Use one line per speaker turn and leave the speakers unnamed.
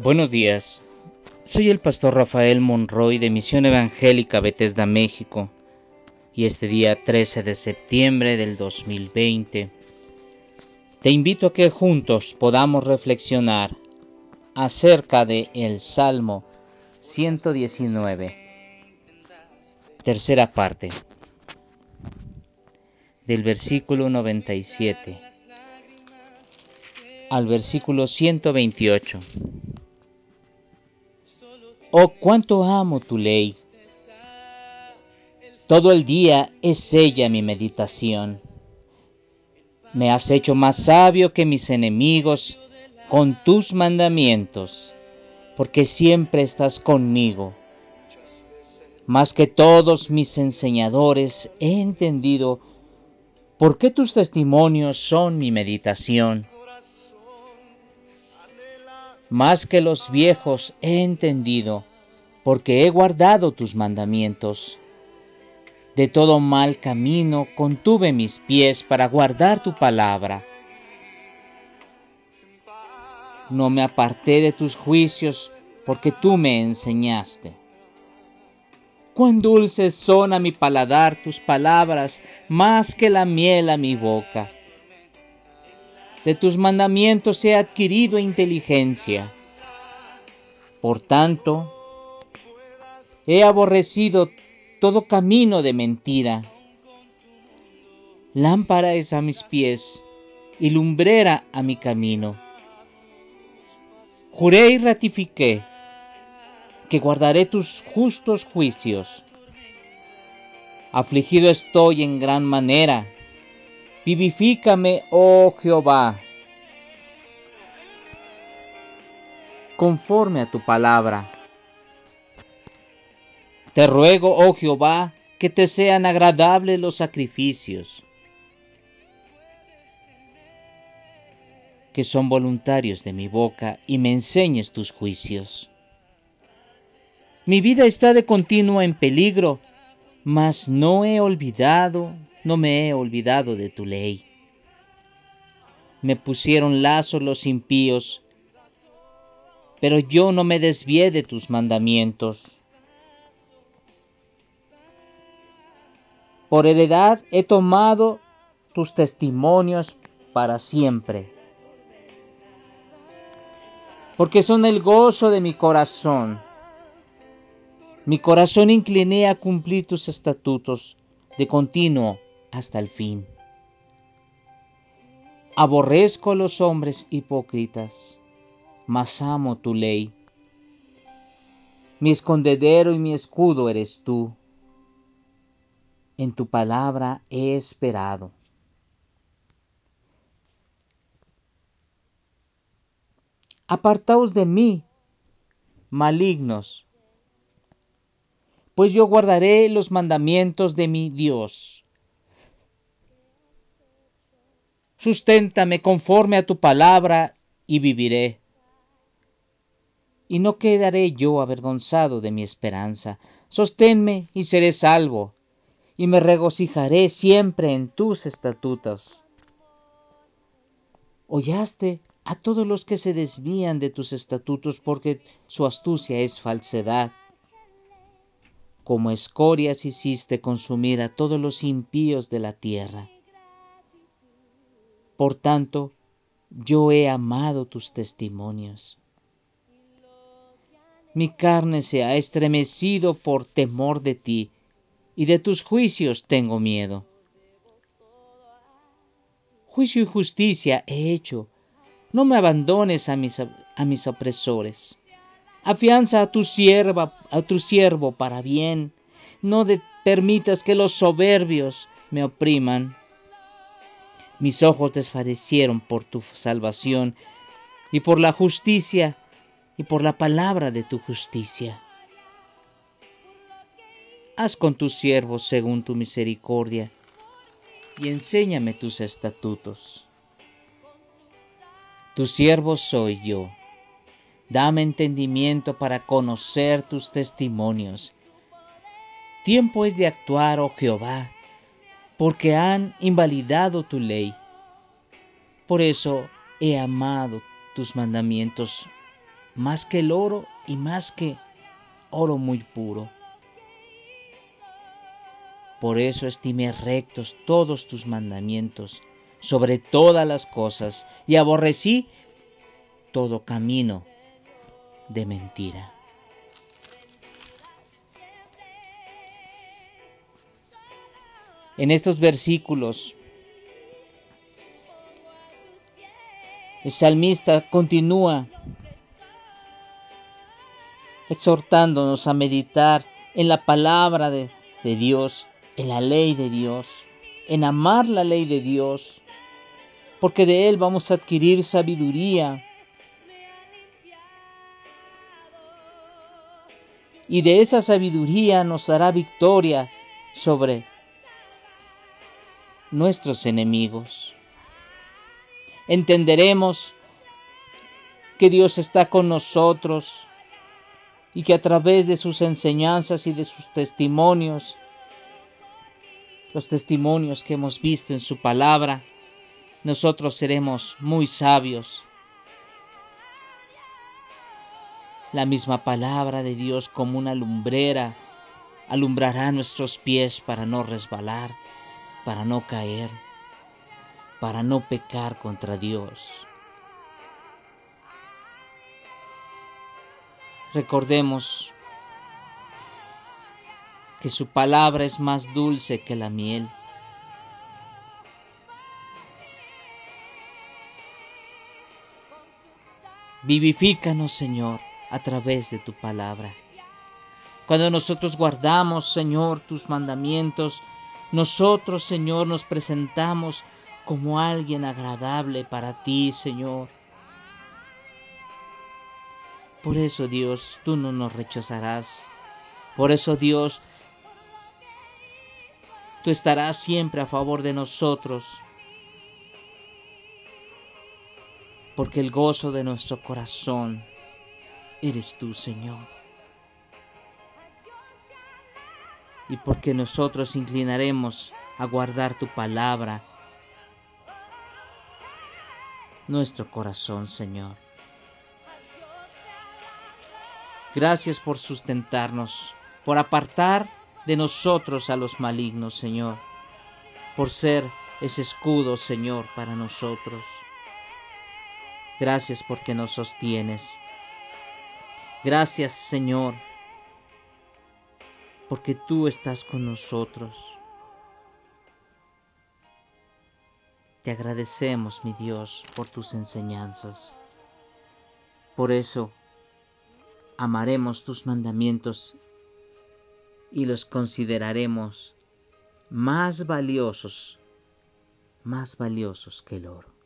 Buenos días. Soy el pastor Rafael Monroy de Misión Evangélica Bethesda, México. Y este día 13 de septiembre del 2020 te invito a que juntos podamos reflexionar acerca de el Salmo 119, tercera parte, del versículo 97 al versículo 128. Oh, cuánto amo tu ley. Todo el día es ella mi meditación. Me has hecho más sabio que mis enemigos con tus mandamientos, porque siempre estás conmigo. Más que todos mis enseñadores he entendido por qué tus testimonios son mi meditación. Más que los viejos he entendido, porque he guardado tus mandamientos. De todo mal camino contuve mis pies para guardar tu palabra. No me aparté de tus juicios, porque tú me enseñaste. Cuán dulces son a mi paladar tus palabras, más que la miel a mi boca. De tus mandamientos he adquirido inteligencia. Por tanto, he aborrecido todo camino de mentira. Lámpara es a mis pies y lumbrera a mi camino. Juré y ratifiqué que guardaré tus justos juicios. Afligido estoy en gran manera Vivifícame, oh Jehová, conforme a tu palabra. Te ruego, oh Jehová, que te sean agradables los sacrificios, que son voluntarios de mi boca, y me enseñes tus juicios. Mi vida está de continuo en peligro, mas no he olvidado no me he olvidado de tu ley. Me pusieron lazos los impíos, pero yo no me desvié de tus mandamientos. Por heredad he tomado tus testimonios para siempre, porque son el gozo de mi corazón. Mi corazón incliné a cumplir tus estatutos de continuo hasta el fin. Aborrezco a los hombres hipócritas, mas amo tu ley. Mi escondedero y mi escudo eres tú. En tu palabra he esperado. Apartaos de mí, malignos, pues yo guardaré los mandamientos de mi Dios. Susténtame conforme a tu palabra y viviré. Y no quedaré yo avergonzado de mi esperanza. Sosténme y seré salvo, y me regocijaré siempre en tus estatutos. Hollaste a todos los que se desvían de tus estatutos porque su astucia es falsedad. Como escorias hiciste consumir a todos los impíos de la tierra. Por tanto, yo he amado tus testimonios. Mi carne se ha estremecido por temor de ti, y de tus juicios tengo miedo. Juicio y justicia he hecho, no me abandones a mis, a mis opresores. Afianza a tu sierva, a tu siervo para bien, no permitas que los soberbios me opriman. Mis ojos desfallecieron por tu salvación y por la justicia y por la palabra de tu justicia. Haz con tus siervos según tu misericordia y enséñame tus estatutos. Tu siervo soy yo. Dame entendimiento para conocer tus testimonios. Tiempo es de actuar, oh Jehová porque han invalidado tu ley. Por eso he amado tus mandamientos más que el oro y más que oro muy puro. Por eso estimé rectos todos tus mandamientos sobre todas las cosas y aborrecí todo camino de mentira. En estos versículos, el salmista continúa exhortándonos a meditar en la palabra de, Dios en la ley de Dios, en amar la ley de Dios, porque de Él vamos a adquirir sabiduría. Y de esa sabiduría nos dará victoria sobre nuestros enemigos. Entenderemos que Dios está con nosotros y que a través de sus enseñanzas y de sus testimonios los testimonios que hemos visto en su palabra, nosotros seremos muy sabios. La misma palabra de Dios como una lumbrera alumbrará nuestros pies para no resbalar, para no caer, para no pecar contra Dios. Recordemos que su palabra es más dulce que la miel. Vivifícanos, Señor, a través de tu palabra. Cuando nosotros guardamos, Señor, tus mandamientos, nosotros, Señor, nos presentamos como alguien agradable para ti, Señor. Por eso, Dios, tú no nos rechazarás. Por eso, Dios, tú estarás siempre a favor de nosotros, porque el gozo de nuestro corazón eres tú, Señor. Y porque nosotros inclinaremos a guardar tu palabra, nuestro corazón, Señor. Gracias por sustentarnos, por apartar de nosotros a los malignos, Señor, por ser ese escudo, Señor, para nosotros. Gracias porque nos sostienes. Gracias, Señor, porque tú estás con nosotros. Te agradecemos, mi Dios, por tus enseñanzas. Por eso amaremos tus mandamientos y los consideraremos más valiosos, más valiosos que el oro.